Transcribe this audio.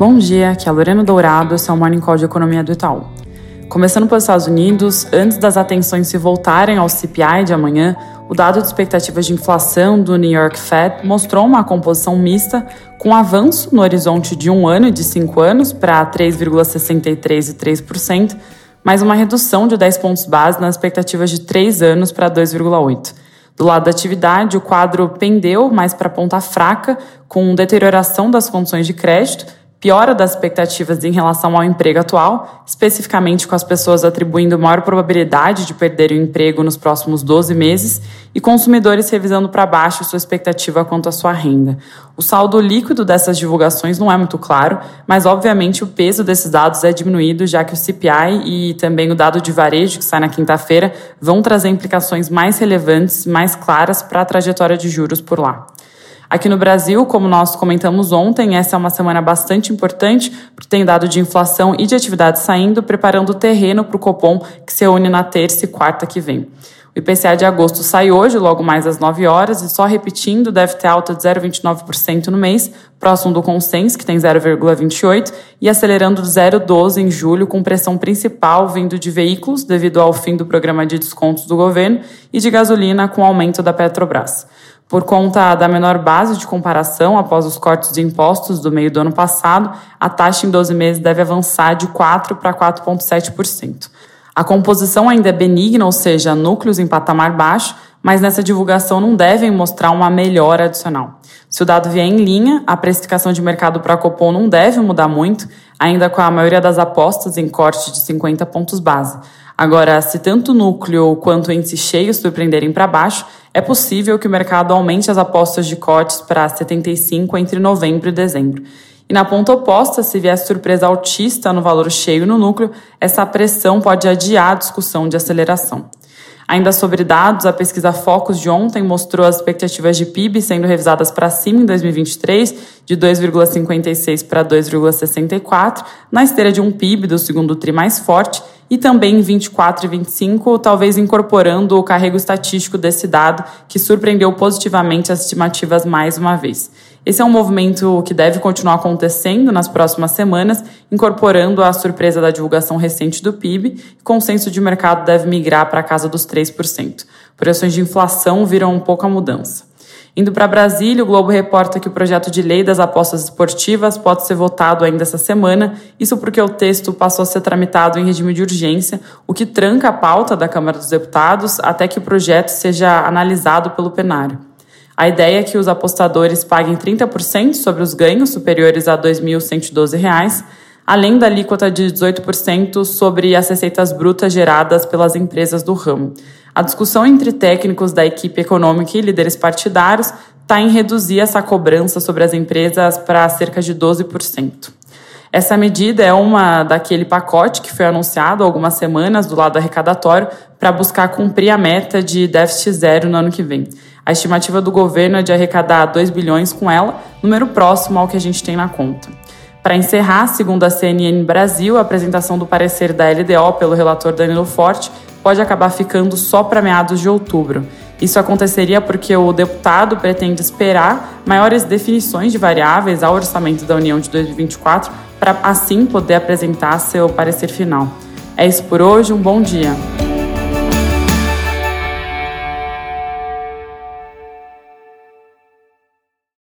Bom dia, aqui é a Lorena Dourado, esse é o Morning Call de Economia do Itaú. Começando pelos Estados Unidos, antes das atenções se voltarem ao CPI de amanhã, o dado de expectativas de inflação do New York Fed mostrou uma composição mista, com avanço no horizonte de um ano e de cinco anos para 3,63% e 3%, mas uma redução de 10 pontos base nas expectativas de três anos para 2,8%. Do lado da atividade, o quadro pendeu mais para a ponta fraca, com deterioração das condições de crédito, piora das expectativas em relação ao emprego atual, especificamente com as pessoas atribuindo maior probabilidade de perder o emprego nos próximos 12 meses e consumidores revisando para baixo sua expectativa quanto à sua renda. O saldo líquido dessas divulgações não é muito claro, mas obviamente o peso desses dados é diminuído, já que o CPI e também o dado de varejo que sai na quinta-feira vão trazer implicações mais relevantes, mais claras para a trajetória de juros por lá. Aqui no Brasil, como nós comentamos ontem, essa é uma semana bastante importante, porque tem dado de inflação e de atividade saindo, preparando o terreno para o Copom, que se reúne na terça e quarta que vem. O IPCA de agosto sai hoje, logo mais às 9 horas, e só repetindo, deve ter alta de 0,29% no mês, próximo do consenso, que tem 0,28%, e acelerando de 0,12% em julho, com pressão principal vindo de veículos, devido ao fim do programa de descontos do governo, e de gasolina, com aumento da Petrobras. Por conta da menor base de comparação após os cortes de impostos do meio do ano passado, a taxa em 12 meses deve avançar de 4% para 4,7%. A composição ainda é benigna, ou seja, núcleos em patamar baixo, mas nessa divulgação não devem mostrar uma melhora adicional. Se o dado vier em linha, a precificação de mercado para a Copom não deve mudar muito, ainda com a maioria das apostas em corte de 50 pontos base. Agora, se tanto o núcleo quanto o índice cheio surpreenderem para baixo, é possível que o mercado aumente as apostas de cortes para 75 entre novembro e dezembro. E na ponta oposta, se vier surpresa altista no valor cheio no núcleo, essa pressão pode adiar a discussão de aceleração. Ainda sobre dados, a pesquisa Focus de ontem mostrou as expectativas de PIB sendo revisadas para cima em 2023, de 2,56 para 2,64, na esteira de um PIB do segundo tri mais forte e também em 24 e 25, talvez incorporando o carrego estatístico desse dado, que surpreendeu positivamente as estimativas mais uma vez. Esse é um movimento que deve continuar acontecendo nas próximas semanas, incorporando a surpresa da divulgação recente do PIB, e consenso de mercado deve migrar para a casa dos 3%. Pressões de inflação viram um pouco a mudança. Indo para Brasília, o Globo reporta que o projeto de lei das apostas esportivas pode ser votado ainda essa semana, isso porque o texto passou a ser tramitado em regime de urgência, o que tranca a pauta da Câmara dos Deputados até que o projeto seja analisado pelo plenário. A ideia é que os apostadores paguem 30% sobre os ganhos superiores a R$ 2.112, além da alíquota de 18% sobre as receitas brutas geradas pelas empresas do ramo. A discussão entre técnicos da equipe econômica e líderes partidários está em reduzir essa cobrança sobre as empresas para cerca de 12%. Essa medida é uma daquele pacote que foi anunciado há algumas semanas do lado arrecadatório para buscar cumprir a meta de déficit zero no ano que vem. A estimativa do governo é de arrecadar 2 bilhões com ela, número próximo ao que a gente tem na conta. Para encerrar, segundo a CNN Brasil, a apresentação do parecer da LDO pelo relator Danilo Forte pode acabar ficando só para meados de outubro. Isso aconteceria porque o deputado pretende esperar maiores definições de variáveis ao orçamento da União de 2024 para assim poder apresentar seu parecer final. É isso por hoje, um bom dia.